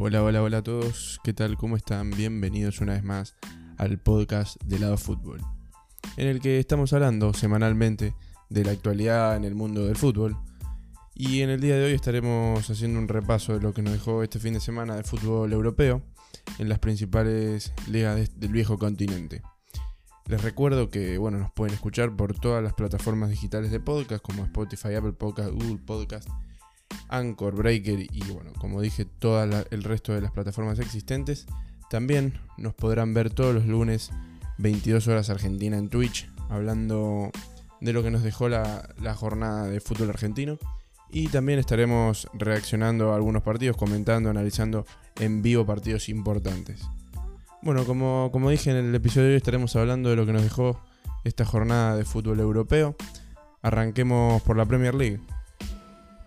Hola, hola, hola a todos. ¿Qué tal? ¿Cómo están? Bienvenidos una vez más al podcast de Lado Fútbol, en el que estamos hablando semanalmente de la actualidad en el mundo del fútbol. Y en el día de hoy estaremos haciendo un repaso de lo que nos dejó este fin de semana de fútbol europeo en las principales ligas del viejo continente. Les recuerdo que bueno, nos pueden escuchar por todas las plataformas digitales de podcast como Spotify, Apple Podcast, Google Podcast Anchor, Breaker y bueno, como dije, todo el resto de las plataformas existentes. También nos podrán ver todos los lunes 22 horas Argentina en Twitch, hablando de lo que nos dejó la, jornada de fútbol argentino. Y también estaremos reaccionando a algunos partidos, comentando, analizando en vivo partidos importantes. Bueno, como, como dije en el episodio de hoy, estaremos hablando de lo que nos dejó esta jornada de fútbol europeo. Arranquemos por la Premier League.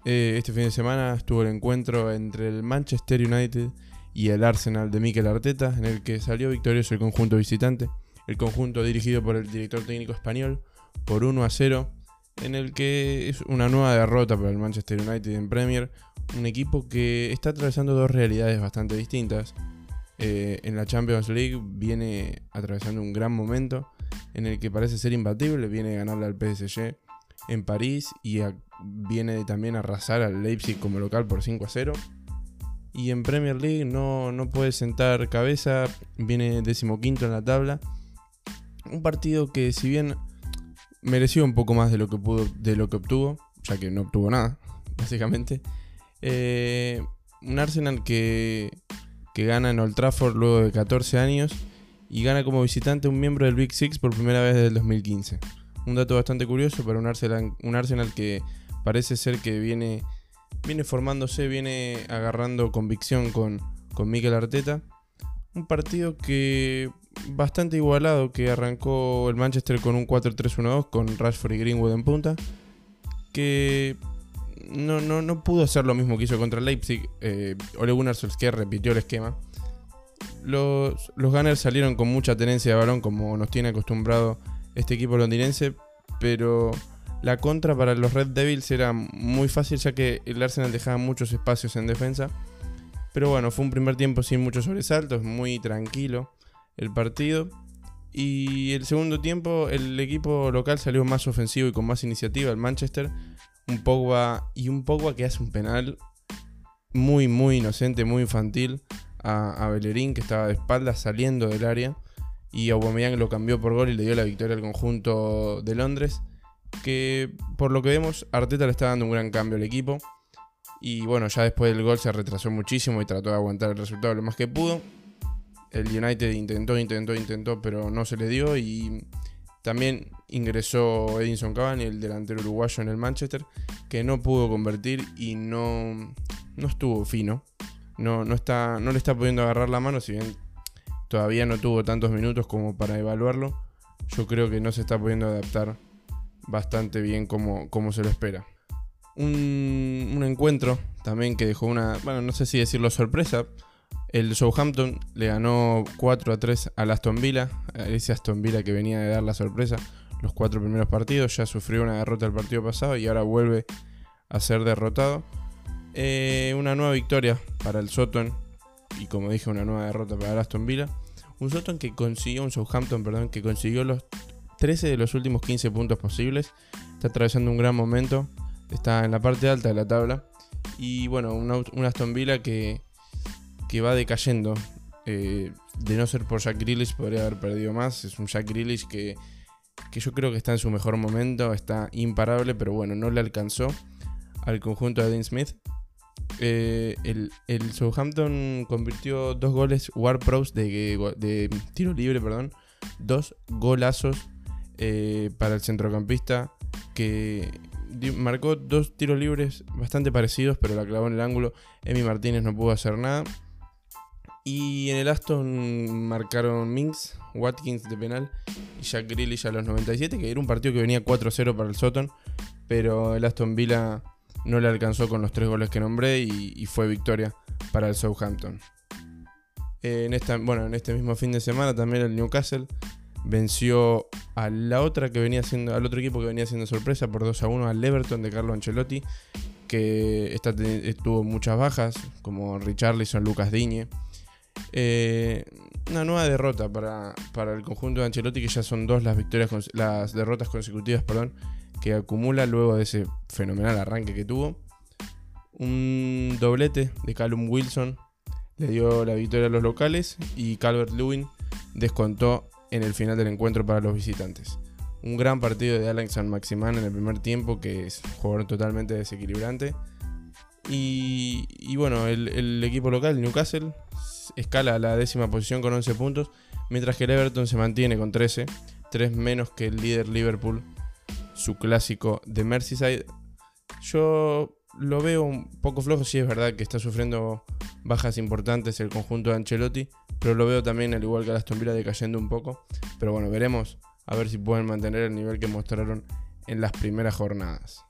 Eh, este fin de semana estuvo el encuentro entre el Manchester United y el Arsenal de Mikel Arteta, en el que salió victorioso el conjunto visitante, el conjunto dirigido por el director técnico español, por 1 a 0, en el que es una nueva derrota para el Manchester United en Premier, un equipo que está atravesando dos realidades bastante distintas. Eh, en la Champions League viene atravesando un gran momento en el que parece ser imbatible, viene a ganarle al PSG en París y viene también a arrasar al Leipzig como local por 5 a 0. Y en Premier League no, no puede sentar cabeza, viene decimoquinto en la tabla. Un partido que si bien mereció un poco más de lo que pudo, de lo que obtuvo, ya que no obtuvo nada, básicamente. Eh, un Arsenal que, que gana en Old Trafford luego de 14 años y gana como visitante un miembro del Big Six por primera vez desde el 2015 un dato bastante curioso para un Arsenal, un Arsenal que parece ser que viene, viene formándose, viene agarrando convicción con, con Mikel Arteta. Un partido que bastante igualado, que arrancó el Manchester con un 4-3-1-2 con Rashford y Greenwood en punta. Que no, no, pudo hacer lo mismo que hizo contra Leipzig. Eh, Ole Gunnar Solskjaer repitió el esquema. Los, los Gunners salieron con mucha tenencia de balón, como nos tiene acostumbrado este equipo londinense, pero la contra para los Red Devils era muy fácil ya que el Arsenal dejaba muchos espacios en defensa. Pero bueno, fue un primer tiempo sin muchos sobresaltos, muy tranquilo el partido. Y el segundo tiempo el equipo local salió más ofensivo y con más iniciativa, el Manchester. Un Pogba y un Pogba que hace un penal muy, muy inocente, muy infantil a, a Bellerín que estaba de espaldas saliendo del área y Aubameyang lo cambió por gol y le dio la victoria al conjunto de Londres. Que por lo que vemos, Arteta le está dando un gran cambio al equipo. Y bueno, ya después del gol se retrasó muchísimo y trató de aguantar el resultado lo más que pudo. El United intentó, intentó, intentó, pero no se le dio. Y también ingresó Edinson Cavani, el delantero uruguayo en el Manchester, que no pudo convertir y no, no estuvo fino. No, no, está, no le está pudiendo agarrar la mano, si bien todavía no tuvo tantos minutos como para evaluarlo. Yo creo que no se está pudiendo adaptar bastante bien como, como se lo espera. Un, encuentro también que dejó una, bueno, no sé si decirlo sorpresa. El Southampton le ganó 4 a 3 al Aston Villa, ese Aston Villa que venía de dar la sorpresa los cuatro primeros partidos, ya sufrió una derrota el partido pasado y ahora vuelve a ser derrotado. Eh, una nueva victoria para el Soton y como dije una nueva derrota para el Aston Villa. Un Southampton que consiguió, un Southampton, perdón, que consiguió los 13 de los últimos 15 puntos posibles. Está atravesando un gran momento. Está en la parte alta de la tabla. Y bueno, un, Aston Villa que, que va decayendo. Eh, de no ser por Jack Grealish podría haber perdido más. Es un Jack Grealish que, que yo creo que está en su mejor momento. Está imparable, pero bueno, no le alcanzó al conjunto de Dean Smith. Eh, el, Southampton convirtió dos goles War Pros de, tiro libre, perdón. Dos golazos eh, para el centrocampista que marcó dos tiros libres bastante parecidos, pero la clavó en el ángulo. Emi Martínez no pudo hacer nada. Y en el Aston marcaron Minks, Watkins de penal y Jack Grealish a los 97, que era un partido que venía 4-0 para el Soton, pero el Aston Villa no le alcanzó con los tres goles que nombré y, fue victoria para el Southampton. en, esta, bueno, en este mismo fin de semana también el Newcastle venció a la otra que venía siendo, al otro equipo que venía siendo sorpresa por 2 a 1 al Everton de Carlo Ancelotti, que está, tuvo muchas bajas, como Richarlison, Lucas Diñe. Eh, una nueva derrota para, el conjunto de Ancelotti, que ya son dos las victorias, las derrotas consecutivas, perdón, que acumula luego de ese fenomenal arranque que tuvo. Un doblete de Callum Wilson le dio la victoria a los locales y Calvert Lewin descontó en el final del encuentro para los visitantes. Un gran partido de Alex San Maximán en el primer tiempo, que es un jugador totalmente desequilibrante. Y, bueno, el, equipo local, Newcastle, escala a la décima posición con 11 puntos, mientras que el Everton se mantiene con 13, 3 menos que el líder Liverpool, su clásico de Merseyside. Yo lo veo un poco flojo, sí es verdad que está sufriendo bajas importantes el conjunto de Ancelotti, pero lo veo también al igual que Aston Villa decayendo un poco. Pero bueno, veremos a ver si pueden mantener el nivel que mostraron en las primeras jornadas.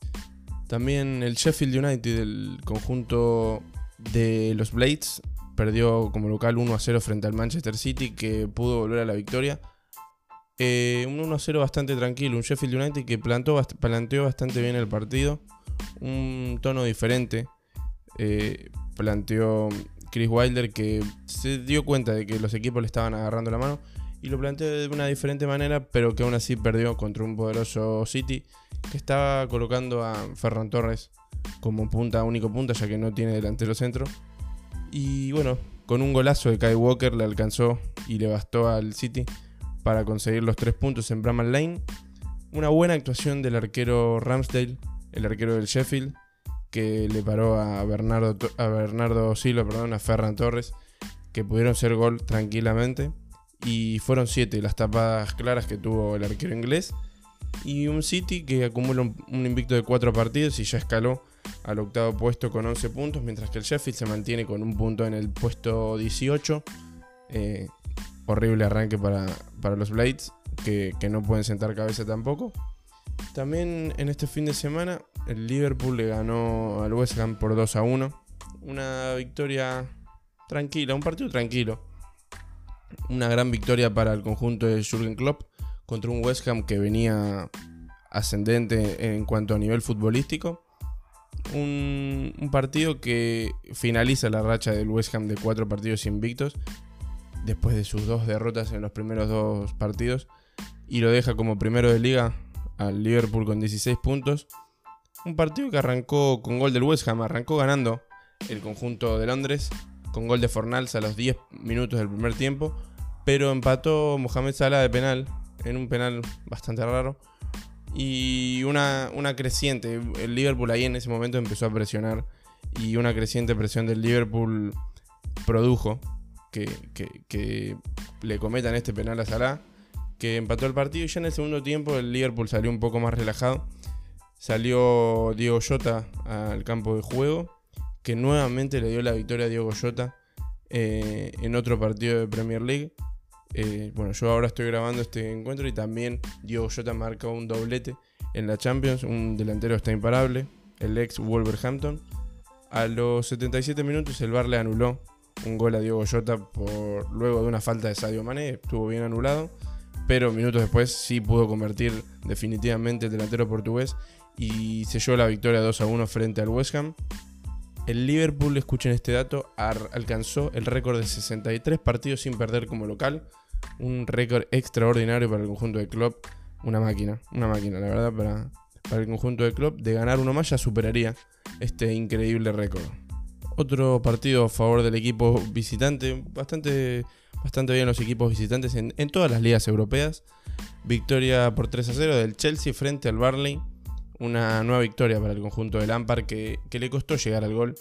También el Sheffield United, el conjunto de los Blades, perdió como local 1 a 0 frente al Manchester City, que pudo volver a la victoria. Eh, un 1 a 0 bastante tranquilo, un Sheffield United que planteó bastante bien el partido, un tono diferente. Eh, planteó Chris Wilder que se dio cuenta de que los equipos le estaban agarrando la mano y lo planteó de una diferente manera, pero que aún así perdió contra un poderoso City que estaba colocando a Ferran Torres como punta, único punta, ya que no tiene delantero centro. Y bueno, con un golazo de Kai Walker le alcanzó y le bastó al City para conseguir los tres puntos en Bramall Lane. Una buena actuación del arquero Ramsdale, el arquero del Sheffield, que le paró a Bernardo, a perdón, a Ferran Torres, que pudieron ser gol tranquilamente. Y fueron siete las tapadas claras que tuvo el arquero inglés. Y un City que acumula un, invicto de cuatro partidos y ya escaló al octavo puesto con 11 puntos, mientras que el Sheffield se mantiene con un punto en el puesto 18. Eh, horrible arranque para, los Blades, que, que no pueden sentar cabeza tampoco. También en este fin de semana el Liverpool le ganó al West Ham por 2 a 1. Una victoria tranquila, un partido tranquilo. Una gran victoria para el conjunto de Jurgen Klopp contra un West Ham que venía ascendente en cuanto a nivel futbolístico. Un, partido que finaliza la racha del West Ham de cuatro partidos invictos después de sus dos derrotas en los primeros dos partidos y lo deja como primero de liga al Liverpool con 16 puntos un partido que arrancó con gol del West Ham, arrancó ganando el conjunto de Londres con gol de Fornals a los 10 minutos del primer tiempo, pero empató Mohamed Salah de penal, en un penal bastante raro. Y una, una creciente, el Liverpool ahí en ese momento empezó a presionar y una creciente presión del Liverpool produjo que, le cometan este penal a Salah, que empató el partido y ya en el segundo tiempo el Liverpool salió un poco más relajado Salió Diego Jota al campo de juego, que nuevamente le dio la victoria a Diego Jota eh, en otro partido de Premier League. Eh, bueno, yo ahora estoy grabando este encuentro y también Diego Jota marcó un doblete en la Champions, un delantero está imparable, el ex Wolverhampton. A los 77 minutos el VAR le anuló un gol a Diego Jota por luego de una falta de Sadio Mané, estuvo bien anulado, pero minutos después sí pudo convertir definitivamente el delantero portugués y selló la victoria 2 a 1 frente al West Ham. El Liverpool, escuchen este dato, alcanzó el récord de 63 partidos sin perder como local. Un récord extraordinario para el conjunto de club. Una máquina, una máquina, la verdad, para, para el conjunto de club. De ganar uno más ya superaría este increíble récord. Otro partido a favor del equipo visitante. Bastante, bastante bien los equipos visitantes en, todas las ligas europeas. Victoria por 3 a 0 del Chelsea frente al Barley una nueva victoria para el conjunto de Lampard que, le costó llegar al gol,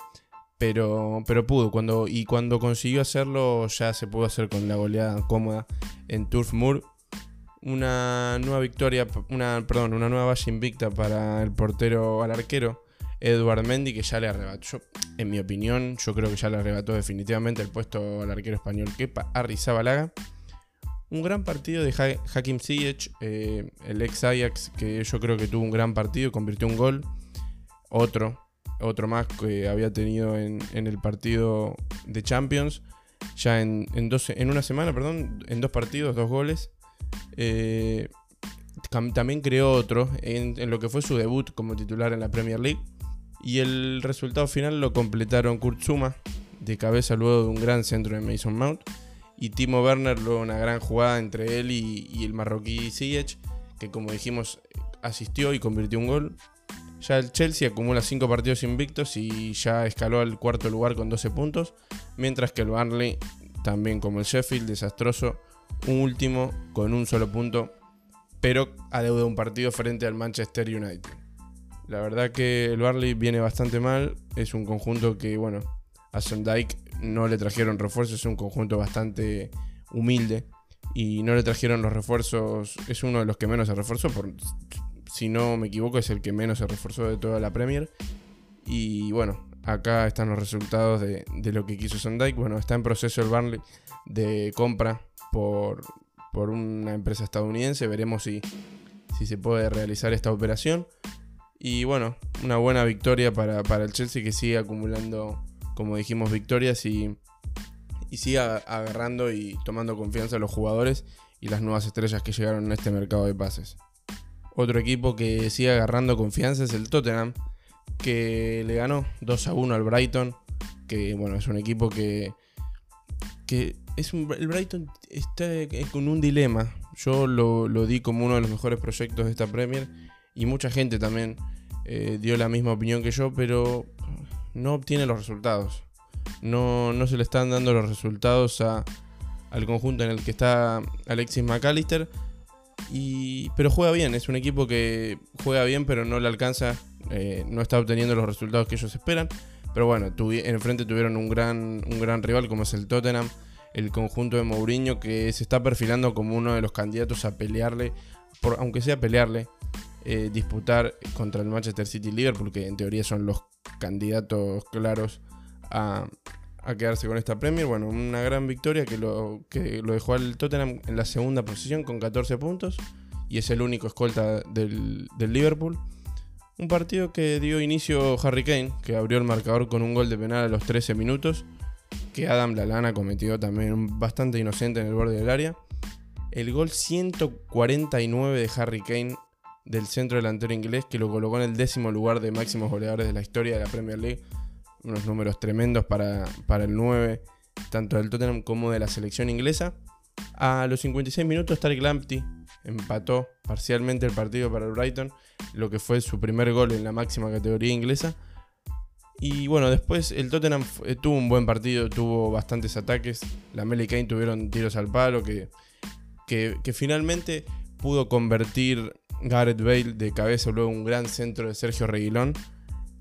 pero, pero pudo. Cuando, y cuando consiguió hacerlo, ya se pudo hacer con la goleada cómoda en Turf Moor. Una nueva victoria, una, perdón, una nueva valla invicta para el portero al arquero. Edward Mendy, que ya le arrebató, en mi opinión, yo creo que ya le arrebató definitivamente el puesto al arquero español Kepa Arrizabalaga. Un gran partido de Hakim Ziyech, eh, el ex Ajax, que yo creo que tuvo un gran partido, convirtió un gol. Otro, otro más que había tenido en, el partido de Champions. Ya en, en una semana, perdón, en dos partidos, dos goles. Eh, también creó otro en, lo que fue su debut como titular en la Premier League. Y el resultado final lo completaron Kurt Zuma, de cabeza luego de un gran centro de Mason Mount, y Timo Werner luego una gran jugada entre él y, el marroquí Ziyech, que como dijimos asistió y convirtió un gol. Ya el Chelsea acumula 5 partidos invictos y ya escaló al cuarto lugar con 12 puntos, mientras que el Burnley, también como el Sheffield, desastroso, un último con un solo punto, pero adeuda un partido frente al Manchester United. La verdad que el Burnley viene bastante mal, es un conjunto que, bueno, a Sondike no le trajeron refuerzos, es un conjunto bastante humilde y no le trajeron los refuerzos, es uno de los que menos se reforzó, si no me equivoco es el que menos se reforzó de toda la Premier. Y bueno, acá están los resultados de, lo que quiso Sondike. Bueno, está en proceso el Burnley de compra por, por una empresa estadounidense, veremos si, si se puede realizar esta operación. Y bueno, una buena victoria para, para el Chelsea que sigue acumulando como dijimos, victorias y, y siga agarrando y tomando confianza a los jugadores y las nuevas estrellas que llegaron en este mercado de pases. Otro equipo que sigue agarrando confianza es el Tottenham, que le ganó 2 a 1 al Brighton, que bueno, es un equipo que, que es un, el Brighton está con un dilema. Yo lo, di como uno de los mejores proyectos de esta Premier y mucha gente también eh, dio la misma opinión que yo, pero no obtiene los resultados. No, no se le están dando los resultados a, al conjunto en el que está Alexis McAllister. Y, pero juega bien, es un equipo que juega bien, pero no le alcanza, eh, no está obteniendo los resultados que ellos esperan. Pero bueno, enfrente tuvieron un gran, un gran rival como es el Tottenham, el conjunto de Mourinho, que se está perfilando como uno de los candidatos a pelearle, aunque sea pelearle, eh, disputar contra el Manchester City y Liverpool, que en teoría son los candidatos claros a, quedarse con esta Premier. Bueno, una gran victoria que lo, que lo dejó al Tottenham en la segunda posición con 14 puntos y es el único escolta del, Liverpool. Un partido que dio inicio Harry Kane, que abrió el marcador con un gol de penal a los 13 minutos, que Adam Lallana cometió también bastante inocente en el borde del área. El gol 149 de Harry Kane del centro delantero inglés que lo colocó en el décimo lugar de máximos goleadores de la historia de la Premier League. Unos números tremendos para, para el 9, tanto del Tottenham como de la selección inglesa. A los 56 minutos, Tarek Lamptey empató parcialmente el partido para el Brighton, lo que fue su primer gol en la máxima categoría inglesa. Y bueno, después el Tottenham eh, tuvo un buen partido, tuvo bastantes ataques. La Meli Kane tuvieron tiros al palo que, que finalmente pudo convertir Gareth Bale de cabeza, luego un gran centro de Sergio Reguilón.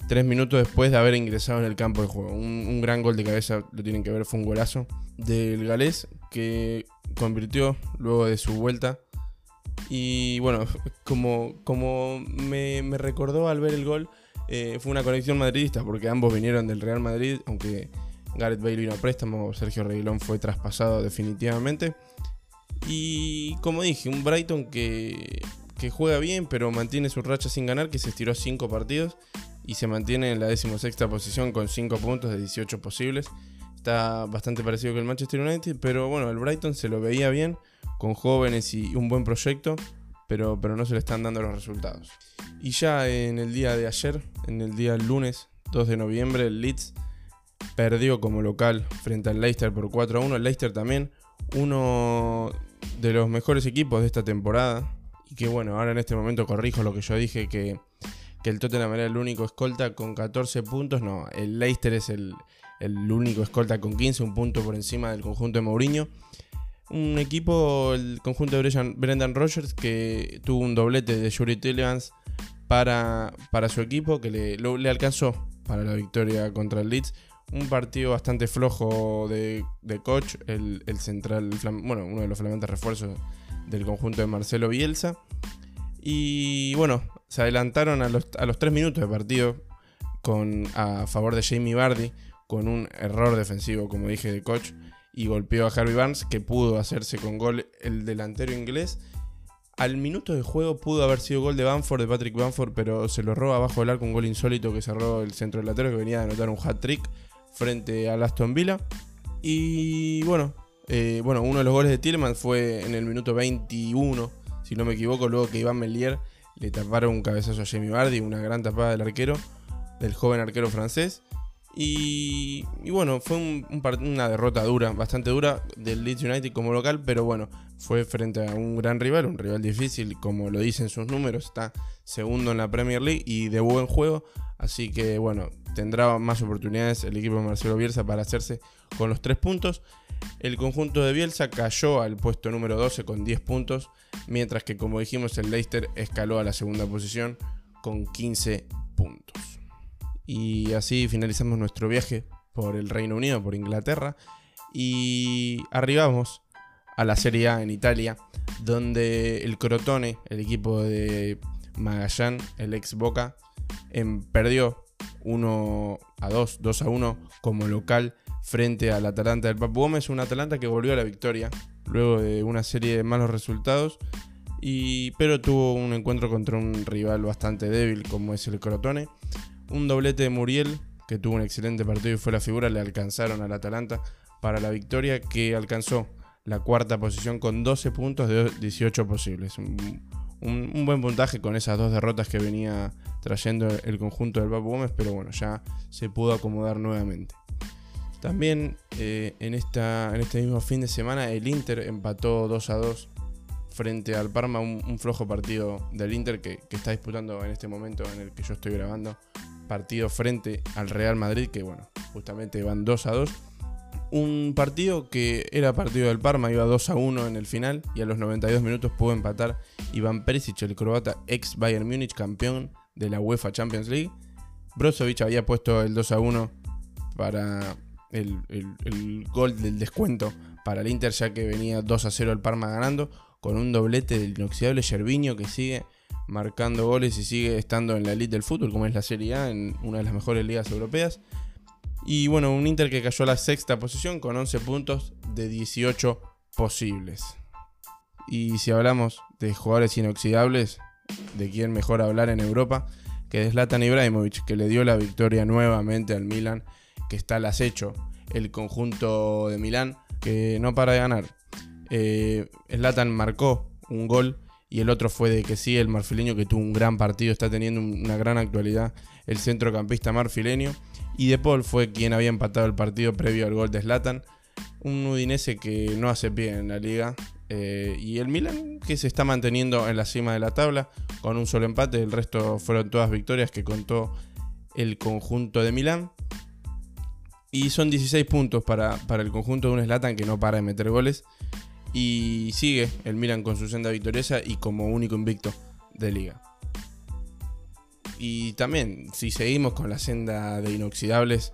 Tres minutos después de haber ingresado en el campo de juego. Un, gran gol de cabeza, lo tienen que ver, fue un golazo del galés que convirtió luego de su vuelta. Y bueno, como, como me, recordó al ver el gol, eh, fue una conexión madridista porque ambos vinieron del Real Madrid, aunque Gareth Bale vino a préstamo, Sergio Reguilón fue traspasado definitivamente. Y como dije, un Brighton que que juega bien, pero mantiene su racha sin ganar, que se estiró 5 partidos y se mantiene en la decimosexta posición con 5 puntos de 18 posibles. Está bastante parecido que el Manchester United, pero bueno, el Brighton se lo veía bien, con jóvenes y un buen proyecto, pero, pero no se le están dando los resultados. Y ya en el día de ayer, en el día lunes 2 de noviembre, el Leeds perdió como local frente al Leicester por 4 a 1. El Leicester también, uno de los mejores equipos de esta temporada, y que bueno, ahora en este momento corrijo lo que yo dije, que, que el Tottenham era el único escolta con 14 puntos. No, el Leicester es el, único escolta con 15, un punto por encima del conjunto de Mourinho. Un equipo, el conjunto de Brendan Rogers, que tuvo un doblete de Yuri Tillemans para, para su equipo, que le, le alcanzó para la victoria contra el Leeds. Un partido bastante flojo de, de coach, el, el central, bueno, uno de los flamantes refuerzos del conjunto de Marcelo Bielsa. Y bueno, se adelantaron a los, a los 3 minutos de partido con, a favor de Jamie Bardi con un error defensivo, como dije, de coach. Y golpeó a Harvey Barnes, que pudo hacerse con gol el delantero inglés. Al minuto de juego pudo haber sido gol de Banford, de Patrick Banford, pero se lo roba abajo del arco un gol insólito que cerró el centro delantero que venía de anotar un hat-trick frente al Aston Villa. Y bueno, eh, bueno, uno de los goles de Tielemans fue en el minuto 21, si no me equivoco, luego que Iván Melier le taparon un cabezazo a Jamie Bardi, una gran tapada del arquero. del joven arquero francés. Y, bueno, fue una derrota dura, bastante dura del Leeds United como local, pero bueno, fue frente a un gran rival, un rival difícil, como lo dicen sus números, está segundo en la Premier League y de buen juego, así que bueno, tendrá más oportunidades el equipo de Marcelo Bielsa para hacerse con los tres puntos. El conjunto de Bielsa cayó al puesto número 12 con 10 puntos, mientras que como dijimos el Leicester escaló a la segunda posición con 15 puntos. Y así finalizamos nuestro viaje por el Reino Unido, por Inglaterra, y arribamos a la Serie A en Italia, donde el Crotone, el equipo de Magallán, el ex Boca, em, perdió 1 a 2, 2 a 1 como local frente al Atalanta del Papu Gómez, un Atalanta que volvió a la victoria luego de una serie de malos resultados, y, pero tuvo un encuentro contra un rival bastante débil como es el Crotone. Un doblete de Muriel, que tuvo un excelente partido y fue la figura, le alcanzaron al Atalanta para la victoria que alcanzó la cuarta posición con 12 puntos de 18 posibles. Un, buen puntaje con esas dos derrotas que venía trayendo el conjunto del Papu Gómez, pero bueno, ya se pudo acomodar nuevamente. También eh, en, esta, en este mismo fin de semana el Inter empató 2 a 2 frente al Parma, un, flojo partido del Inter que, está disputando en este momento en el que yo estoy grabando, partido frente al Real Madrid, que bueno, justamente van 2 a 2. Un partido que era partido del Parma, iba 2 a 1 en el final y a los 92 minutos pudo empatar Iván Perisic, el croata ex Bayern Múnich, campeón de la UEFA Champions League. Brozovic había puesto el 2 a 1 para el, gol del descuento para el Inter, ya que venía 2 a 0 el Parma ganando, con un doblete del inoxidable Gerviño que sigue marcando goles y sigue estando en la elite del fútbol, como es la Serie A, en una de las mejores ligas europeas. Y bueno, un Inter que cayó a la sexta posición con 11 puntos de 18 posibles. Y si hablamos de jugadores inoxidables, de quién mejor hablar en Europa que de Zlatan Ibrahimovic, que le dio la victoria nuevamente al Milan, que está al acecho el conjunto de Milán, que no para de ganar. Eh, Zlatan marcó un gol y el otro fue de que sí, el marfileño que tuvo un gran partido, está teniendo una gran actualidad el centrocampista marfileño. Y De Paul fue quien había empatado el partido previo al gol de Zlatan. Un Udinese que no hace pie en la liga. Eh, y el Milan que se está manteniendo en la cima de la tabla con un solo empate. El resto fueron todas victorias que contó el conjunto de Milán. Y son 16 puntos para, para el conjunto de un Zlatan que no para de meter goles. Y sigue el Milan con su senda victoriosa y como único invicto de liga. Y también, si seguimos con la senda de inoxidables,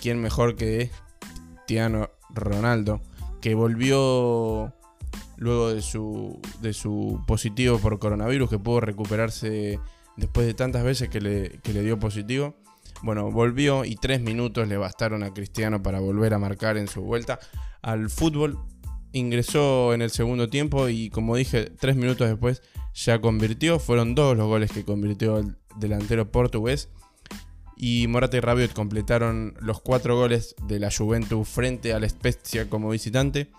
¿quién mejor que Tiano Ronaldo? Que volvió luego de su, de su positivo por coronavirus, que pudo recuperarse después de tantas veces que le, que le dio positivo. Bueno, volvió y tres minutos le bastaron a Cristiano para volver a marcar en su vuelta al fútbol ingresó en el segundo tiempo y como dije, tres minutos después ya convirtió. Fueron dos los goles que convirtió el delantero portugués. Y Morata y Rabiot completaron los cuatro goles de la Juventus frente a la Spezia como visitante.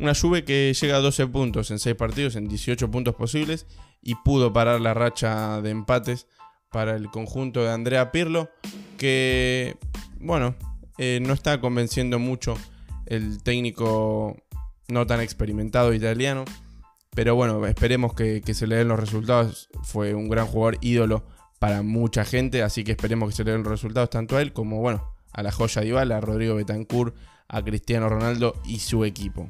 Una Juve que llega a 12 puntos en 6 partidos, en 18 puntos posibles, y pudo parar la racha de empates para el conjunto de Andrea Pirlo, que, bueno, eh, no está convenciendo mucho el técnico no tan experimentado italiano. Pero bueno, esperemos que, se le den los resultados. Fue un gran jugador ídolo para mucha gente, así que esperemos que se le den los resultados tanto a él como bueno, a la joya Ibala, a Rodrigo Betancourt, a Cristiano Ronaldo y su equipo.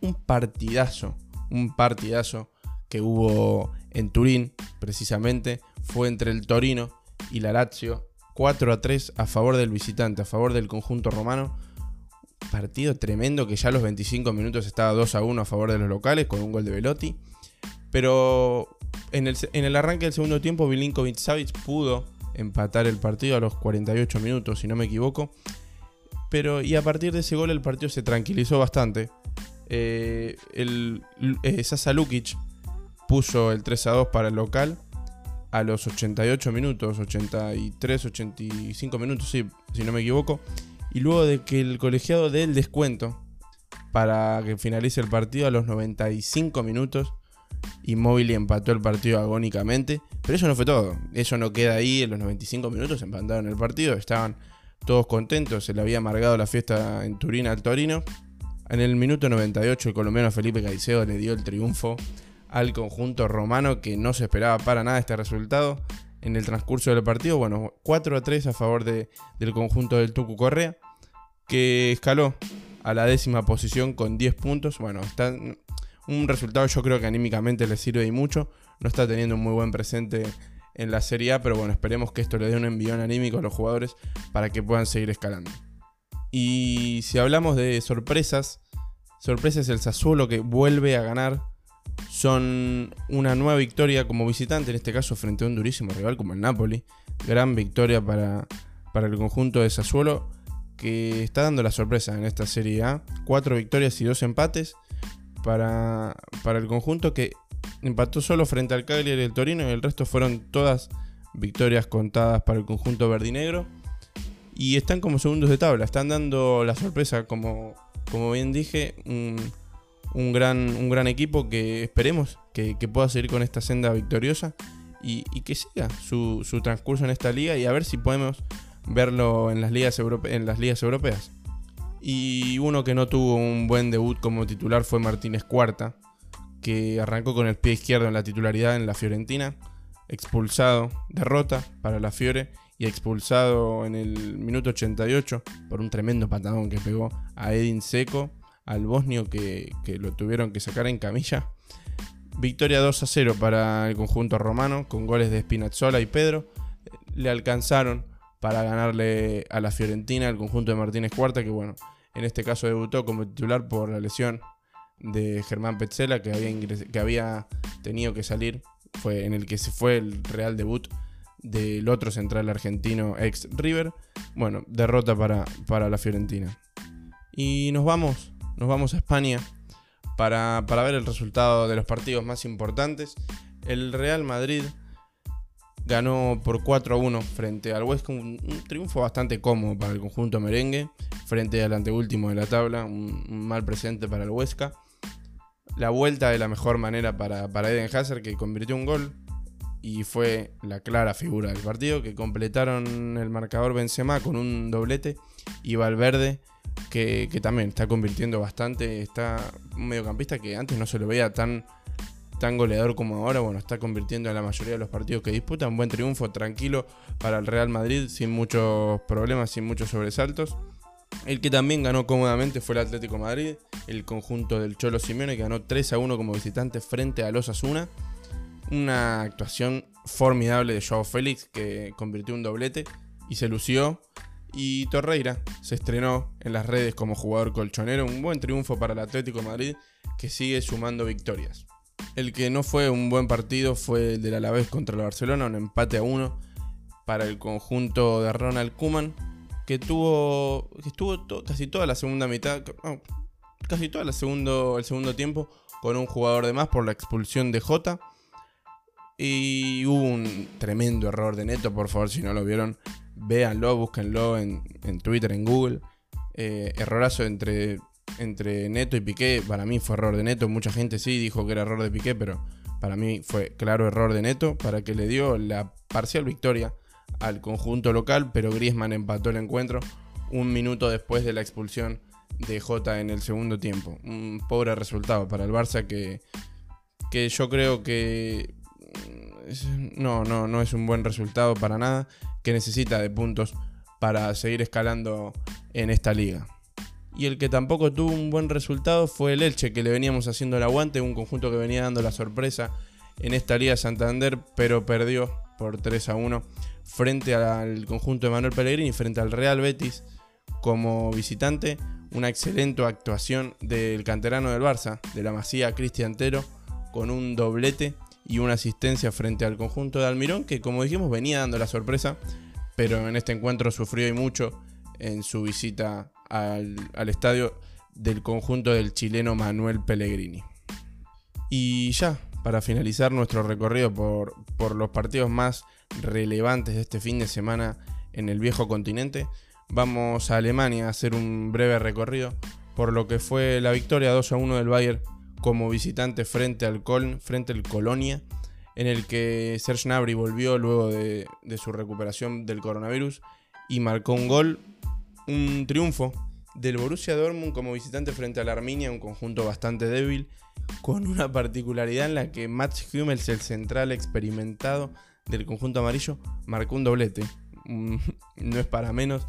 Un partidazo, un partidazo que hubo en Turín, precisamente, fue entre el Torino y la Lazio, 4 a 3 a favor del visitante, a favor del conjunto romano partido tremendo que ya a los 25 minutos estaba 2 a 1 a favor de los locales con un gol de Velotti. Pero en el, arranque del segundo tiempo, Vilinkovic Savic pudo empatar el partido a los 48 minutos, si no me equivoco. Pero y a partir de ese gol el partido se tranquilizó bastante. Eh, el, eh, Sasa Lukic puso el 3 a 2 para el local a los 88 minutos, 83, 85 minutos, sí, si no me equivoco. Y luego de que el colegiado dé el descuento para que finalice el partido a los 95 minutos, Inmóvil empató el partido agónicamente. Pero eso no fue todo. Eso no queda ahí. En los 95 minutos empataron el partido. Estaban todos contentos. Se le había amargado la fiesta en Turín al Torino. En el minuto 98 el colombiano Felipe Caicedo le dio el triunfo al conjunto romano que no se esperaba para nada este resultado en el transcurso del partido. Bueno, 4 a 3 a favor de, del conjunto del Tucu Correa que escaló a la décima posición con 10 puntos. Bueno, está un resultado yo creo que anímicamente le sirve y mucho. No está teniendo un muy buen presente en la Serie A, pero bueno, esperemos que esto le dé un envión anímico a los jugadores para que puedan seguir escalando. Y si hablamos de sorpresas, sorpresa es el Sassuolo que vuelve a ganar. Son una nueva victoria como visitante, en este caso frente a un durísimo rival como el Napoli. Gran victoria para, para el conjunto de Sassuolo que está dando la sorpresa en esta Serie A. Cuatro victorias y dos empates para, para el conjunto que empató solo frente al Cagliari y el Torino y el resto fueron todas victorias contadas para el conjunto verdinegro y están como segundos de tabla, están dando la sorpresa, como, como bien dije, gran, un gran equipo que esperemos que, pueda seguir con esta senda victoriosa y, que siga su, transcurso en esta liga y a ver si podemos verlo en las ligas, en las ligas europeas. Y uno que no tuvo un buen debut como titular fue Martínez Cuarta, que arrancó con el pie izquierdo en la titularidad en la Fiorentina, expulsado, derrota para la Fiore y expulsado en el minuto 88 por un tremendo patadón que pegó a Edin Seco, al bosnio que, lo tuvieron que sacar en camilla. Victoria 2 a 0 para el conjunto romano con goles de Spinazzola y Pedro. Le alcanzaron para ganarle a la Fiorentina, el conjunto de Martínez Cuarta, que bueno, en este caso debutó como titular por la lesión de Germán Petzela, que había, que había tenido que salir, fue en el que se fue el real debut del otro central argentino ex River. Bueno, derrota para, para la Fiorentina. Y nos vamos, nos vamos a España para, ver el resultado de los partidos más importantes. El Real Madrid ganó por 4 a 1 frente al Huesca, un, triunfo bastante cómodo para el conjunto merengue, frente al anteúltimo de la tabla, un, mal presente para el Huesca. La vuelta de la mejor manera para, para Eden Hazard, que convirtió un gol y fue la clara figura del partido, que completaron el marcador Benzema con un doblete y Valverde, que, también está convirtiendo bastante, está un mediocampista que antes no se lo veía tan, tan goleador como ahora, bueno, está convirtiendo en la mayoría de los partidos que disputa, un buen triunfo tranquilo para el Real Madrid, sin muchos problemas, sin muchos sobresaltos. El que también ganó cómodamente fue el Atlético Madrid, el conjunto del Cholo Simeone, que ganó 3 a 1 como visitante frente a los Asuna. Una actuación formidable de Joao Félix que convirtió un doblete y se lució. Y Torreira se estrenó en las redes como jugador colchonero. Un buen triunfo para el Atlético Madrid que sigue sumando victorias. El que no fue un buen partido fue el del Alavés contra el Barcelona, un empate a uno para el conjunto de Ronald Kuman, que tuvo que estuvo casi toda la segunda mitad, casi todo el segundo, el segundo tiempo con un jugador de más por la expulsión de Jota y hubo un tremendo error de Neto, por favor, si no lo vieron, véanlo, búsquenlo en, Twitter, en Google. Eh, errorazo entre, entre Neto y Piqué, para mí fue error de Neto, mucha gente sí dijo que era error de Piqué, pero para mí fue claro error de Neto, para que le dio la parcial victoria al conjunto local, pero Griezmann empató el encuentro un minuto después de la expulsión de Jota en el segundo tiempo. Un pobre resultado para el Barça que, que yo creo que no, no, no es un buen resultado para nada, que necesita de puntos para seguir escalando en esta liga. Y el que tampoco tuvo un buen resultado fue el Elche, que le veníamos haciendo el aguante, un conjunto que venía dando la sorpresa en esta liga Santander, pero perdió por 3 a 1 frente al conjunto de Manuel Pellegrini, frente al Real Betis como visitante. Una excelente actuación del canterano del Barça, de la Masía Cristian Tero, con un doblete y una asistencia frente al conjunto de Almirón, que como dijimos venía dando la sorpresa, pero en este encuentro sufrió y mucho en su visita al, estadio del conjunto del chileno Manuel Pellegrini. Y ya, para finalizar nuestro recorrido por, por los partidos más relevantes de este fin de semana en el viejo continente, vamos a Alemania a hacer un breve recorrido por lo que fue la victoria 2 a 1 del Bayern como visitante frente al Coln, frente al Colonia, en el que Serge Gnabry volvió luego de, de su recuperación del coronavirus y marcó un gol, un triunfo del Borussia Dortmund como visitante frente al Arminia, un conjunto bastante débil, con una particularidad en la que Mats Hummels, el central experimentado del conjunto amarillo, marcó un doblete. No es para menos.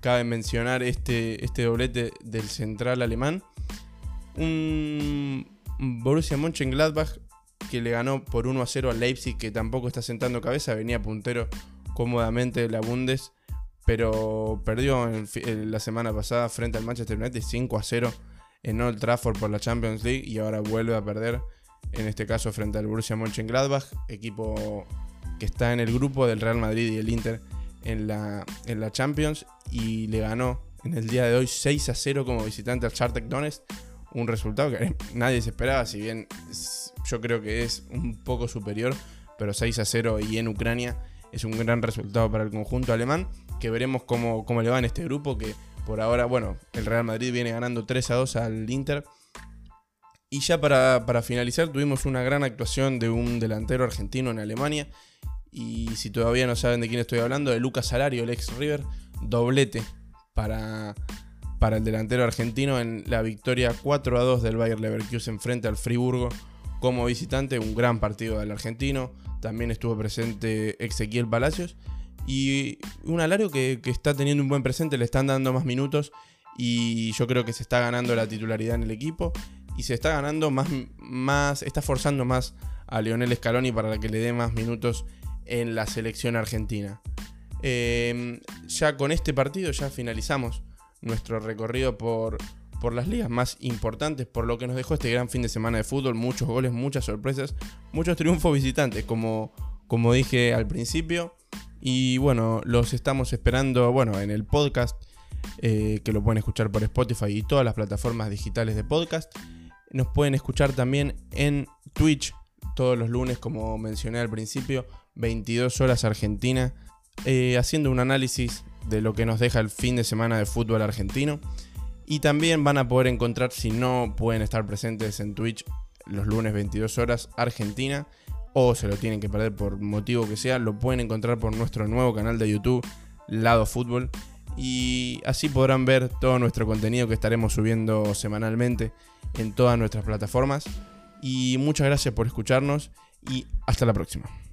Cabe mencionar este, este doblete del central alemán. Un Borussia Mönchengladbach que le ganó por 1 a 0 al Leipzig, que tampoco está sentando cabeza, venía puntero cómodamente de la Bundes pero perdió en, la semana pasada frente al Manchester United 5 a 0 en Old Trafford por la Champions League y ahora vuelve a perder, en este caso frente al Borussia Mönchengladbach, equipo que está en el grupo del Real Madrid y el Inter en la, Champions y le ganó en el día de hoy 6 a 0 como visitante al Chartek Donetsk, un resultado que nadie se esperaba, si bien yo creo que es un poco superior, pero 6 a 0 y en Ucrania es un gran resultado para el conjunto alemán que veremos cómo, le va en este grupo, que por ahora, bueno, el Real Madrid viene ganando 3 a 2 al Inter. Y ya para, finalizar, tuvimos una gran actuación de un delantero argentino en Alemania. Y si todavía no saben de quién estoy hablando, de Lucas Salario, el ex River, doblete para, para el delantero argentino en la victoria 4 a 2 del Bayer Leverkusen frente al Friburgo como visitante. Un gran partido del argentino. También estuvo presente Ezequiel Palacios. Y un Alario que, está teniendo un buen presente, le están dando más minutos y yo creo que se está ganando la titularidad en el equipo y se está ganando más, más está forzando más a Lionel Scaloni para que le dé más minutos en la selección argentina. Em, ya con este partido ya finalizamos nuestro recorrido por, por las ligas más importantes, por lo que nos dejó este gran fin de semana de fútbol, muchos goles, muchas sorpresas, muchos triunfos visitantes, como, como dije al principio. Y bueno, los estamos esperando, bueno, en el podcast, eh, que lo pueden escuchar por Spotify y todas las plataformas digitales de podcast. Nos pueden escuchar también en Twitch todos los lunes, como mencioné al principio, 22 horas Argentina, eh, haciendo un análisis de lo que nos deja el fin de semana de fútbol argentino. Y también van a poder encontrar, si no pueden estar presentes en Twitch, los lunes 22 horas Argentina o se lo tienen que perder por motivo que sea, lo pueden encontrar por nuestro nuevo canal de YouTube, Lado Fútbol. Y así podrán ver todo nuestro contenido que estaremos subiendo semanalmente en todas nuestras plataformas. Y muchas gracias por escucharnos y hasta la próxima.